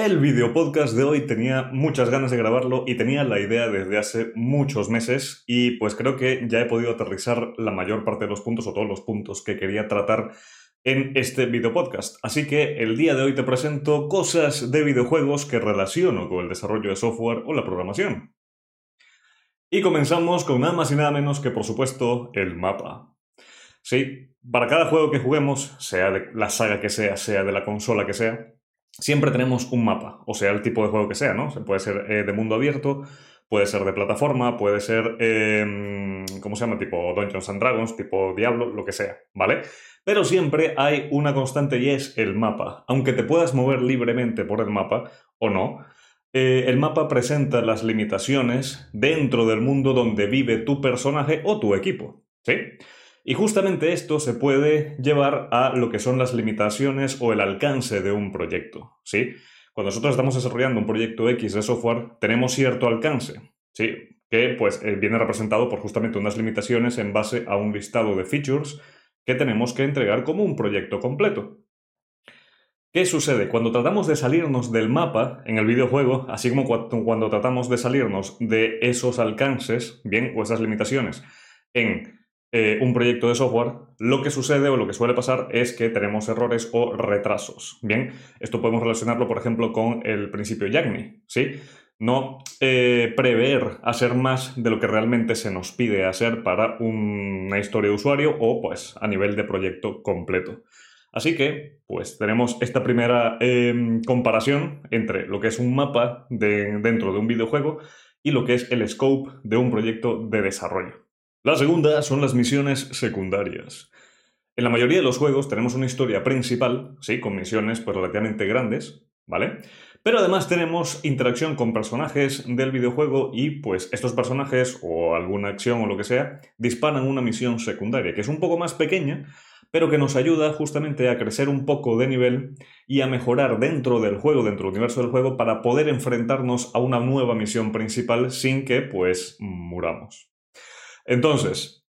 El video podcast de hoy tenía muchas ganas de grabarlo y tenía la idea desde hace muchos meses y pues creo que ya he podido aterrizar la mayor parte de los puntos o todos los puntos que quería tratar en este video podcast. Así que el día de hoy te presento cosas de videojuegos que relaciono con el desarrollo de software o la programación. Y comenzamos con nada más y nada menos que por supuesto el mapa. Sí, para cada juego que juguemos, sea de la saga que sea, sea de la consola que sea, siempre tenemos un mapa, o sea, el tipo de juego que sea, ¿no? Puede ser eh, de mundo abierto, puede ser de plataforma, puede ser, em, ¿cómo se llama? Tipo Dungeons and Dragons, tipo Diablo, lo que sea, ¿vale? Pero siempre hay una constante y es el mapa. Aunque te puedas mover libremente por el mapa o no, eh, el mapa presenta las limitaciones dentro del mundo donde vive tu personaje o tu equipo, ¿sí? Y justamente esto se puede llevar a lo que son las limitaciones o el alcance de un proyecto, ¿sí? Cuando nosotros estamos desarrollando un proyecto X de software, tenemos cierto alcance, ¿sí? Que pues eh, viene representado por justamente unas limitaciones en base a un listado de features que tenemos que entregar como un proyecto completo. ¿Qué sucede? Cuando tratamos de salirnos del mapa en el videojuego, así como cuando tratamos de salirnos de esos alcances, bien, o esas limitaciones, en eh, un proyecto de software, lo que sucede o lo que suele pasar es que tenemos errores o retrasos. Bien, esto podemos relacionarlo, por ejemplo, con el principio YAGNI, ¿sí? No eh, prever hacer más de lo que realmente se nos pide hacer para una historia de usuario o, pues, a nivel de proyecto completo. Así que, pues, tenemos esta primera em, comparación entre lo que es un mapa dentro de un videojuego y lo que es el scope de un proyecto de desarrollo. La segunda son las misiones secundarias. En la mayoría de los juegos tenemos una historia principal, sí, con misiones pues relativamente grandes, ¿vale? Pero además tenemos interacción con personajes del videojuego y pues estos personajes o alguna acción o lo que sea disparan una misión secundaria, que es un poco más pequeña, pero que nos ayuda justamente a crecer un poco de nivel y a mejorar dentro del juego, dentro del universo del juego, para poder enfrentarnos a una nueva misión principal sin que pues muramos. Entonces,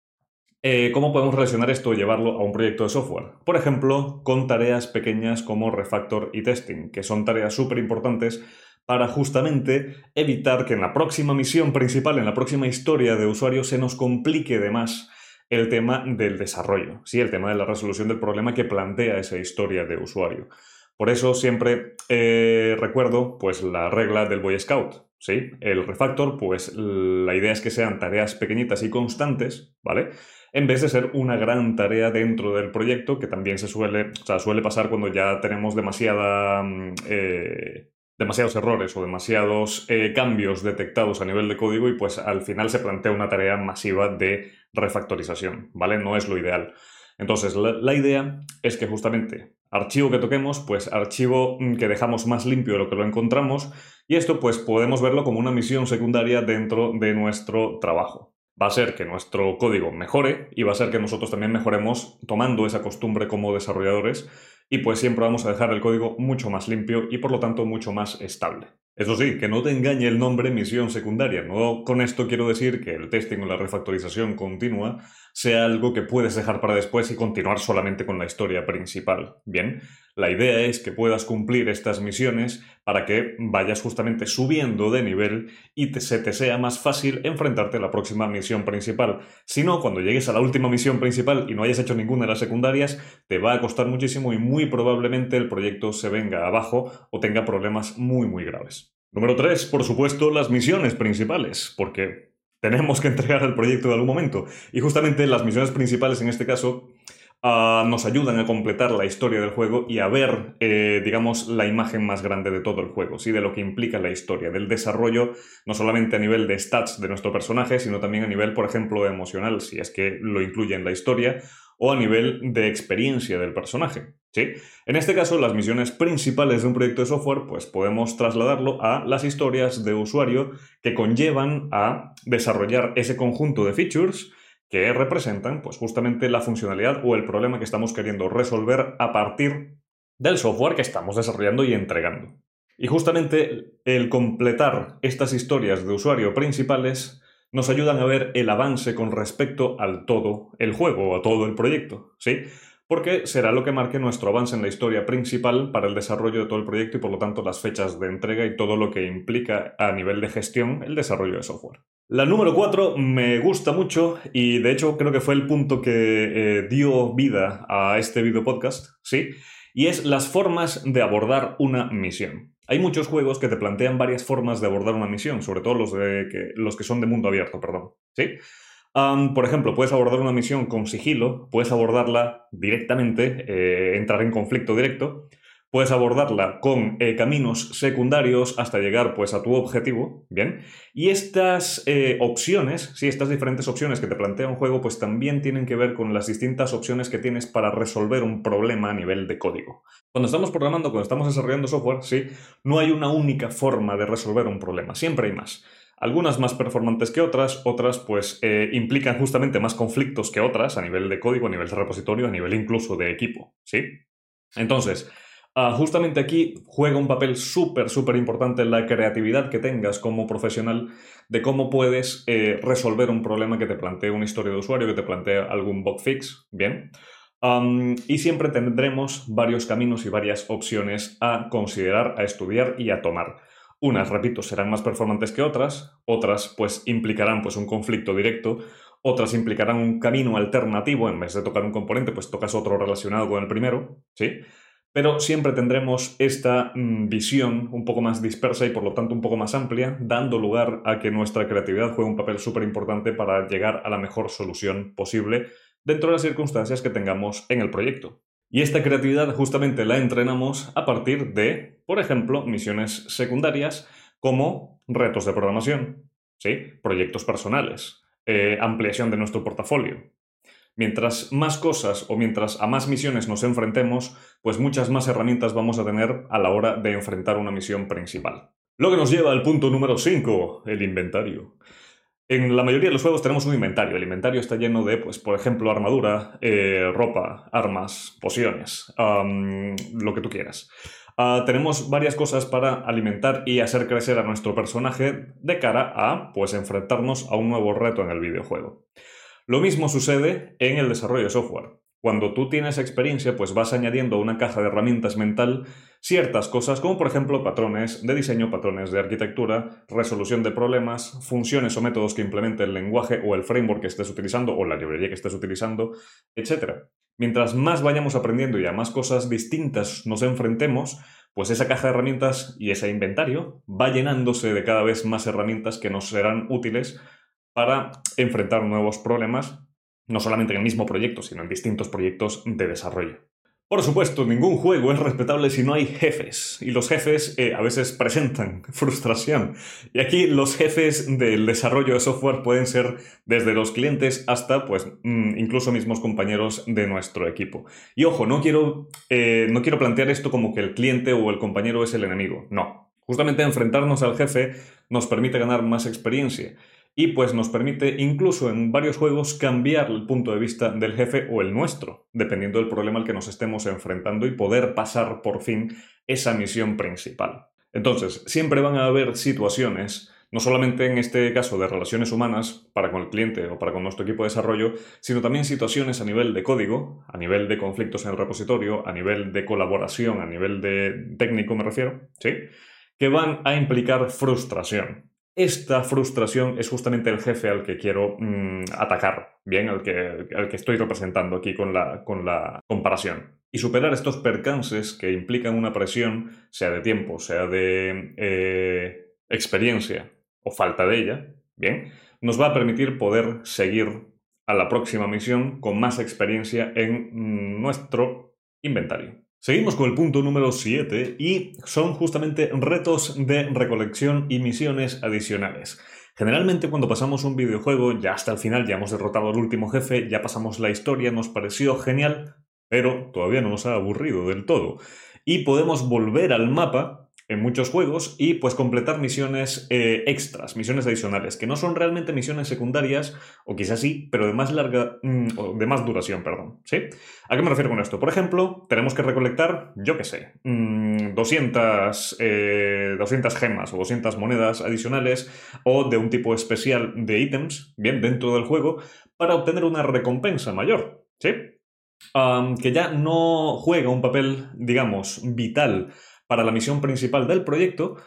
eh, ¿cómo podemos relacionar esto y llevarlo a un proyecto de software? Por ejemplo, con tareas pequeñas como refactor y testing, que son tareas súper importantes para justamente evitar que en la próxima misión principal, en la próxima historia de usuario, se nos complique de más el tema del desarrollo, ¿sí? el tema de la resolución del problema que plantea esa historia de usuario. Por eso siempre eh, recuerdo pues, la regla del Boy Scout. ¿Sí? El refactor, pues la idea es que sean tareas pequeñitas y constantes, ¿vale? En vez de ser una gran tarea dentro del proyecto, que también se suele, suele pasar cuando ya tenemos demasiada, mm, eh, demasiados errores o demasiados eh, cambios detectados a nivel de código y pues al final se plantea una tarea masiva de refactorización, ¿vale? No es lo ideal. Entonces, la, idea es que justamente archivo que toquemos, pues archivo mm, que dejamos más limpio de lo que lo encontramos, y esto pues podemos verlo como una misión secundaria dentro de nuestro trabajo. Va a ser que nuestro código mejore y va a ser que nosotros también mejoremos tomando esa costumbre como desarrolladores y pues siempre vamos a dejar el código mucho más limpio y por lo tanto mucho más estable. Eso sí, que no te engañe el nombre misión secundaria. No con esto quiero decir que el testing o la refactorización continua sea algo que puedes dejar para después y continuar solamente con la historia principal. Bien, la idea es que puedas cumplir estas misiones para que vayas justamente subiendo de nivel y se te sea más fácil enfrentarte a la próxima misión principal. Si no, cuando llegues a la última misión principal y no hayas hecho ninguna de las secundarias, te va a costar muchísimo y muy probablemente el proyecto se venga abajo o tenga problemas muy muy graves. Número 3, por supuesto, las misiones principales, porque tenemos que entregar el proyecto de algún momento. Y justamente las misiones principales en este caso ah, nos ayudan a completar la historia del juego y a ver, eh, digamos, la imagen más grande de todo el juego, ¿sí? de lo que implica la historia, del desarrollo, no solamente a nivel de stats de nuestro personaje, sino también a nivel, por ejemplo, emocional, si es que lo incluye en la historia, o a nivel de experiencia del personaje. ¿sí? En este caso, las misiones principales de un proyecto de software, pues podemos trasladarlo a las historias de usuario que conllevan a desarrollar ese conjunto de features que representan pues justamente la funcionalidad o el problema que estamos queriendo resolver a partir del software que estamos desarrollando y entregando. Y justamente el completar estas historias de usuario principales nos ayudan a ver el avance con respecto al todo el juego a todo el proyecto, ¿sí? porque será lo que marque nuestro avance en la historia principal para el desarrollo de todo el proyecto y por lo tanto las fechas de entrega y todo lo que implica a nivel de gestión el desarrollo de software. La número 4 me gusta mucho y de hecho creo que fue el punto que eh, dio vida a este video podcast, ¿sí? Y es las formas de abordar una misión. Hay muchos juegos que te plantean varias formas de abordar una misión, sobre todo los, de que, los que son de mundo abierto, perdón, ¿sí? por ejemplo, puedes abordar una misión con sigilo, puedes abordarla directamente, eh, entrar en conflicto directo, puedes abordarla con eh, caminos secundarios hasta llegar pues, a tu objetivo, ¿bien? Y estas eh, opciones, sí, estas diferentes opciones que te plantea un juego, pues también tienen que ver con las distintas opciones que tienes para resolver un problema a nivel de código. Cuando estamos programando, cuando estamos desarrollando software, sí, no hay una única forma de resolver un problema, siempre hay más algunas más performantes que otras, otras pues eh, implican justamente más conflictos que otras a nivel de código, a nivel de repositorio, a nivel incluso de equipo, ¿sí? Entonces, ah, justamente aquí juega un papel súper, súper importante la creatividad que tengas como profesional de cómo puedes eh, resolver un problema que te plantea una historia de usuario, que te plantea algún bug fix, ¿bien? y siempre tendremos varios caminos y varias opciones a considerar, a estudiar y a tomar. Unas, repito, serán más performantes que otras, otras pues implicarán pues un conflicto directo, otras implicarán un camino alternativo, en vez de tocar un componente, pues tocas otro relacionado con el primero, ¿sí? Pero siempre tendremos esta mm, visión un poco más dispersa y por lo tanto un poco más amplia, dando lugar a que nuestra creatividad juegue un papel súper importante para llegar a la mejor solución posible dentro de las circunstancias que tengamos en el proyecto. Y esta creatividad justamente la entrenamos a partir de, por ejemplo, misiones secundarias como retos de programación, ¿sí? proyectos personales, eh, ampliación de nuestro portafolio. Mientras más cosas o mientras a más misiones nos enfrentemos, pues muchas más herramientas vamos a tener a la hora de enfrentar una misión principal. Lo que nos lleva al punto número 5, el inventario. En la mayoría de los juegos tenemos un inventario. El inventario está lleno de, pues, por ejemplo, armadura, eh, ropa, armas, pociones, lo que tú quieras. Ah, tenemos varias cosas para alimentar y hacer crecer a nuestro personaje de cara a, pues, enfrentarnos a un nuevo reto en el videojuego. Lo mismo sucede en el desarrollo de software. Cuando tú tienes experiencia, pues vas añadiendo a una caja de herramientas mental ciertas cosas, como por ejemplo patrones de diseño, patrones de arquitectura, resolución de problemas, funciones o métodos que implemente el lenguaje o el framework que estés utilizando o la librería que estés utilizando, etc. Mientras más vayamos aprendiendo y a más cosas distintas nos enfrentemos, pues esa caja de herramientas y ese inventario va llenándose de cada vez más herramientas que nos serán útiles para enfrentar nuevos problemas no solamente en el mismo proyecto, sino en distintos proyectos de desarrollo. Por supuesto, ningún juego es respetable si no hay jefes, y los jefes eh, a veces presentan frustración. Y aquí los jefes del desarrollo de software pueden ser desde los clientes hasta, pues, mm, incluso mismos compañeros de nuestro equipo. Y ojo, no quiero, eh, no quiero plantear esto como que el cliente o el compañero es el enemigo, no. Justamente enfrentarnos al jefe nos permite ganar más experiencia y pues nos permite incluso en varios juegos cambiar el punto de vista del jefe o el nuestro, dependiendo del problema al que nos estemos enfrentando y poder pasar por fin esa misión principal. Entonces, siempre van a haber situaciones, no solamente en este caso de relaciones humanas para con el cliente o para con nuestro equipo de desarrollo, sino también situaciones a nivel de código, a nivel de conflictos en el repositorio, a nivel de colaboración, a nivel de técnico me refiero, ¿sí? Que van a implicar frustración. Esta frustración es justamente el jefe al que quiero mm, atacar, bien, al que, al que estoy representando aquí con la, con la comparación. Y superar estos percances que implican una presión, sea de tiempo, sea de eh, experiencia o falta de ella, bien, nos va a permitir poder seguir a la próxima misión con más experiencia en mm, nuestro inventario. Seguimos con el punto número 7 y son justamente retos de recolección y misiones adicionales. Generalmente cuando pasamos un videojuego, ya hasta el final ya hemos derrotado al último jefe, ya pasamos la historia, nos pareció genial, pero todavía no nos ha aburrido del todo. Y podemos volver al mapa en muchos juegos y pues completar misiones eh, extras, misiones adicionales, que no son realmente misiones secundarias, o quizás sí, pero de más larga, mm, o de más duración, perdón, ¿sí? ¿A qué me refiero con esto? Por ejemplo, tenemos que recolectar, yo qué sé, 200, mm, 200 eh, gemas o 200 monedas adicionales o de un tipo especial de ítems, bien, dentro del juego, para obtener una recompensa mayor, ¿sí? que ya no juega un papel, digamos, vital para la misión principal del proyecto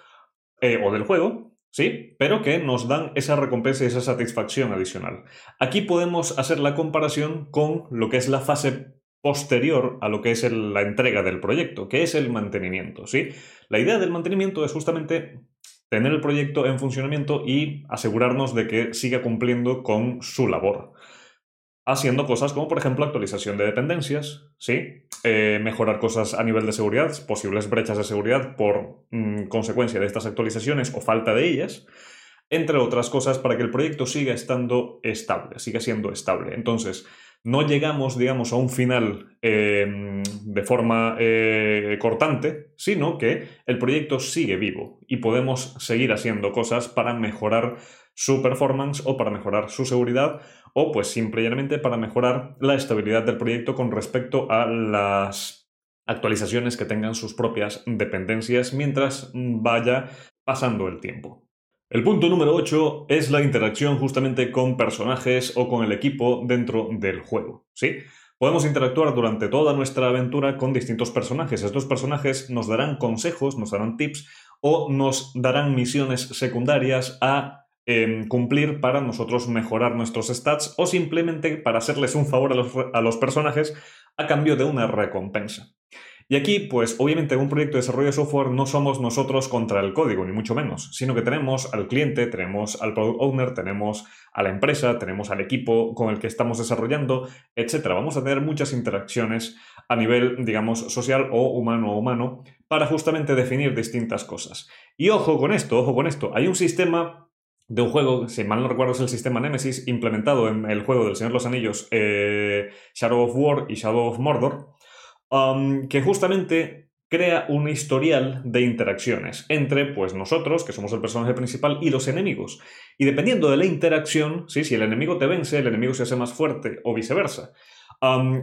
eh, o del juego, ¿sí? Pero que nos dan esa recompensa y esa satisfacción adicional. Aquí podemos hacer la comparación con lo que es la fase posterior a lo que es la entrega del proyecto, que es el mantenimiento, ¿sí? La idea del mantenimiento es justamente tener el proyecto en funcionamiento y asegurarnos de que siga cumpliendo con su labor. Haciendo cosas como, por ejemplo, actualización de dependencias, ¿sí? Eh, mejorar cosas a nivel de seguridad, posibles brechas de seguridad por mm, consecuencia de estas actualizaciones o falta de ellas, entre otras cosas para que el proyecto siga estando estable, siga siendo estable. Entonces, no llegamos, digamos, a un final em, de forma eh, cortante, sino que el proyecto sigue vivo y podemos seguir haciendo cosas para mejorar su performance o para mejorar su seguridad o pues simplemente para mejorar la estabilidad del proyecto con respecto a las actualizaciones que tengan sus propias dependencias mientras vaya pasando el tiempo. El punto número 8 es la interacción justamente con personajes o con el equipo dentro del juego. ¿sí? Podemos interactuar durante toda nuestra aventura con distintos personajes. Estos personajes nos darán consejos, nos darán tips o nos darán misiones secundarias a em, cumplir para nosotros mejorar nuestros stats o simplemente para hacerles un favor a los, a los personajes a cambio de una recompensa. Y aquí, pues obviamente en un proyecto de desarrollo de software no somos nosotros contra el código, ni mucho menos, sino que tenemos al cliente, tenemos al product owner, tenemos a la empresa, tenemos al equipo con el que estamos desarrollando, etc. Vamos a tener muchas interacciones a nivel, digamos, social o humano a humano para justamente definir distintas cosas. Y ojo con esto, ojo con esto, hay un sistema de un juego, si mal no recuerdo es el sistema Nemesis, implementado en el juego del Señor de los Anillos, eh, Shadow of War y Shadow of Mordor, que justamente crea un historial de interacciones entre pues nosotros, que somos el personaje principal, y los enemigos. Y dependiendo de la interacción, ¿sí? si el enemigo te vence, el enemigo se hace más fuerte o viceversa.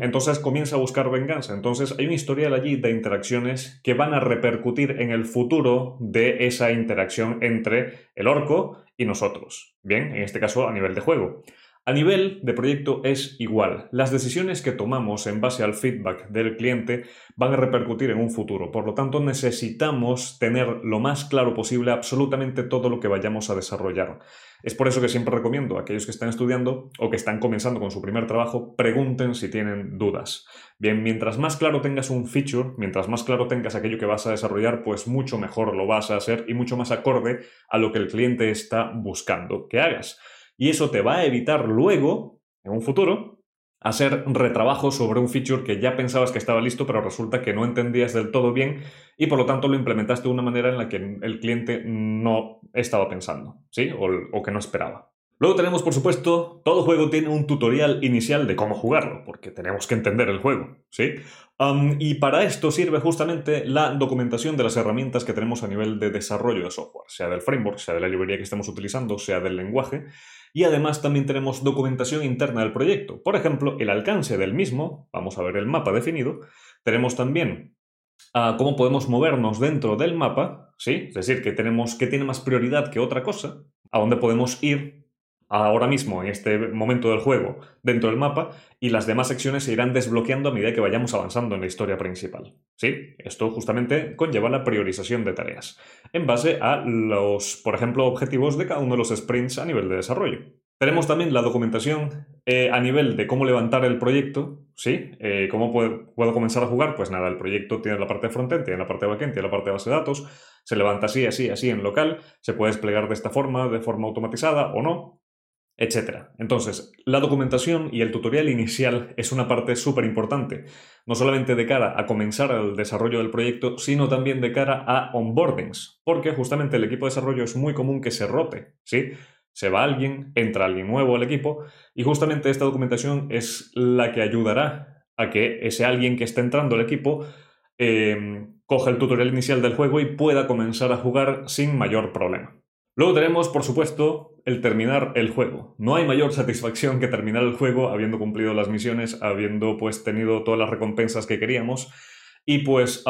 entonces comienza a buscar venganza. Entonces hay un historial allí de interacciones que van a repercutir en el futuro de esa interacción entre el orco y nosotros. Bien, en este caso a nivel de juego. A nivel de proyecto es igual. Las decisiones que tomamos en base al feedback del cliente van a repercutir en un futuro. Por lo tanto, necesitamos tener lo más claro posible absolutamente todo lo que vayamos a desarrollar. Es por eso que siempre recomiendo a aquellos que están estudiando o que están comenzando con su primer trabajo, pregunten si tienen dudas. Bien, mientras más claro tengas un feature, mientras más claro tengas aquello que vas a desarrollar, pues mucho mejor lo vas a hacer y mucho más acorde a lo que el cliente está buscando que hagas y eso te va a evitar luego, en un futuro, hacer retrabajo sobre un feature que ya pensabas que estaba listo, pero resulta que no entendías del todo bien y por lo tanto lo implementaste de una manera en la que el cliente no estaba pensando, ¿sí? O, que no esperaba. Luego tenemos, por supuesto, todo juego tiene un tutorial inicial de cómo jugarlo, porque tenemos que entender el juego, ¿sí? y para esto sirve justamente la documentación de las herramientas que tenemos a nivel de desarrollo de software, sea del framework, sea de la librería que estemos utilizando, sea del lenguaje, y además también tenemos documentación interna del proyecto. Por ejemplo, el alcance del mismo, vamos a ver el mapa definido, tenemos también ah, cómo podemos movernos dentro del mapa, ¿sí? Es decir, que tenemos que tiene más prioridad que otra cosa, a dónde podemos ir ahora mismo, en este momento del juego, dentro del mapa, y las demás secciones se irán desbloqueando a medida que vayamos avanzando en la historia principal. ¿Sí? Esto justamente conlleva la priorización de tareas, en base a los, por ejemplo, objetivos de cada uno de los sprints a nivel de desarrollo. Tenemos también la documentación eh, a nivel de cómo levantar el proyecto, ¿sí? Eh, ¿Cómo puedo, puedo, comenzar a jugar? Pues nada, el proyecto tiene la parte de frontend, tiene la parte de backend, tiene la parte de base de datos, se levanta así, así, así en local, se puede desplegar de esta forma, de forma automatizada o no, etc. Entonces, la documentación y el tutorial inicial es una parte súper importante, no solamente de cara a comenzar el desarrollo del proyecto, sino también de cara a onboardings, porque justamente el equipo de desarrollo es muy común que se rote, ¿sí? Se va alguien, entra alguien nuevo al equipo y justamente esta documentación es la que ayudará a que ese alguien que está entrando al equipo eh, coja el tutorial inicial del juego y pueda comenzar a jugar sin mayor problema. Luego tenemos, por supuesto, el terminar el juego. No hay mayor satisfacción que terminar el juego habiendo cumplido las misiones, habiendo pues tenido todas las recompensas que queríamos Y pues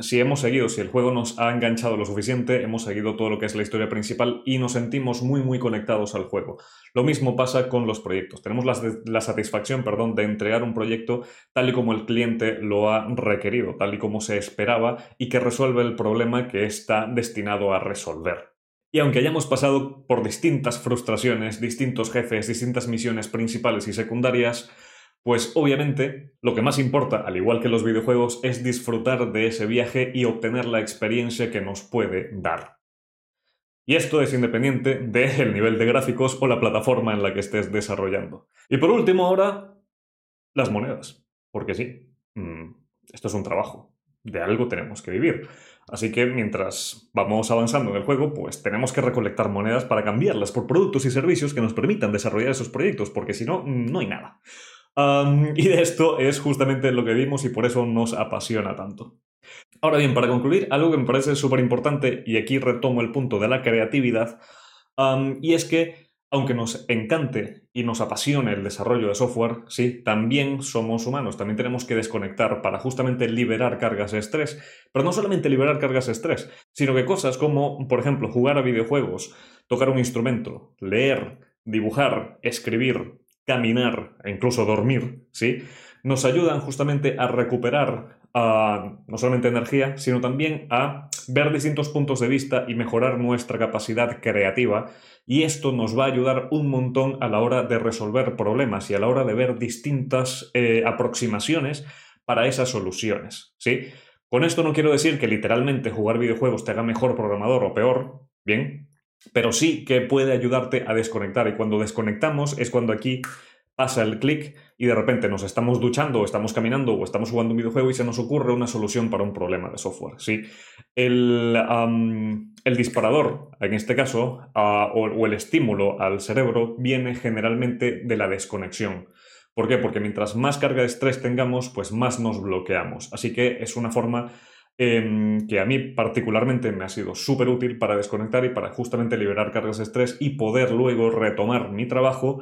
si hemos seguido, si el juego nos ha enganchado lo suficiente, hemos seguido todo lo que es la historia principal y nos sentimos muy muy conectados al juego. Lo mismo pasa con los proyectos. Tenemos la, la satisfacción perdón, de entregar un proyecto tal y como el cliente lo ha requerido, tal y como se esperaba y que resuelve el problema que está destinado a resolver. Y aunque hayamos pasado por distintas frustraciones, distintos jefes, distintas misiones principales y secundarias, pues obviamente lo que más importa, al igual que los videojuegos, es disfrutar de ese viaje y obtener la experiencia que nos puede dar. Y esto es independiente del nivel de gráficos o la plataforma en la que estés desarrollando. Y por último ahora, las monedas. Porque sí, mm, esto es un trabajo. De algo tenemos que vivir. Así que mientras vamos avanzando en el juego, pues tenemos que recolectar monedas para cambiarlas por productos y servicios que nos permitan desarrollar esos proyectos, porque si no, no hay nada y de esto es justamente lo que vimos y por eso nos apasiona tanto. Ahora bien, para concluir, algo que me parece súper importante, y aquí retomo el punto de la creatividad, y es que aunque nos encante y nos apasione el desarrollo de software, sí, también somos humanos, también tenemos que desconectar para justamente liberar cargas de estrés. Pero no solamente liberar cargas de estrés, sino que cosas como, por ejemplo, jugar a videojuegos, tocar un instrumento, leer, dibujar, escribir, caminar e incluso dormir, ¿sí? Nos ayudan justamente a recuperar no solamente energía, sino también a ver distintos puntos de vista y mejorar nuestra capacidad creativa. Y esto nos va a ayudar un montón a la hora de resolver problemas y a la hora de ver distintas eh, aproximaciones para esas soluciones, ¿sí? Con esto no quiero decir que literalmente jugar videojuegos te haga mejor programador o peor, bien, pero sí que puede ayudarte a desconectar. Y cuando desconectamos es cuando aquí pasa el clic y de repente nos estamos duchando o estamos caminando o estamos jugando un videojuego y se nos ocurre una solución para un problema de software. ¿sí? El, el disparador, en este caso, o, el estímulo al cerebro viene generalmente de la desconexión. ¿Por qué? Porque mientras más carga de estrés tengamos, pues más nos bloqueamos. Así que es una forma Em, que a mí particularmente me ha sido súper útil para desconectar y para justamente liberar cargas de estrés y poder luego retomar mi trabajo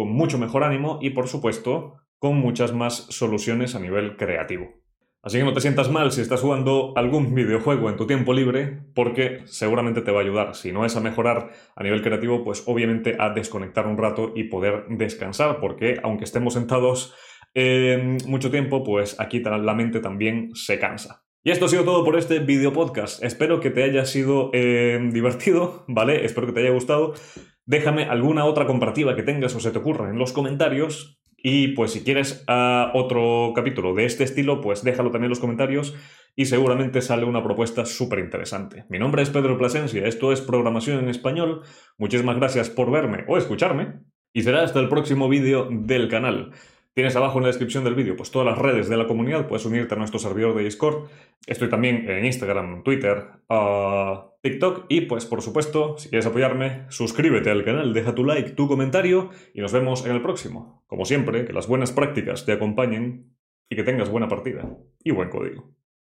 con mucho mejor ánimo y por supuesto con muchas más soluciones a nivel creativo. Así que no te sientas mal si estás jugando algún videojuego en tu tiempo libre, porque seguramente te va a ayudar. Si no es a mejorar a nivel creativo, pues obviamente a desconectar un rato y poder descansar, porque aunque estemos sentados eh, mucho tiempo, pues aquí la mente también se cansa. Y esto ha sido todo por este video podcast. Espero que te haya sido eh, divertido, ¿vale? Espero que te haya gustado. Déjame alguna otra comparativa que tengas o se te ocurra en los comentarios. Y pues si quieres ah, otro capítulo de este estilo, pues déjalo también en los comentarios y seguramente sale una propuesta súper interesante. Mi nombre es Pedro Plasencia, esto es Programación en Español. Muchísimas gracias por verme o escucharme y será hasta el próximo vídeo del canal. Tienes abajo en la descripción del vídeo pues todas las redes de la comunidad, puedes unirte a nuestro servidor de Discord. Estoy también en Instagram, Twitter, TikTok y pues por supuesto, si quieres apoyarme, suscríbete al canal, deja tu like, tu comentario y nos vemos en el próximo. Como siempre, que las buenas prácticas te acompañen y que tengas buena partida y buen código.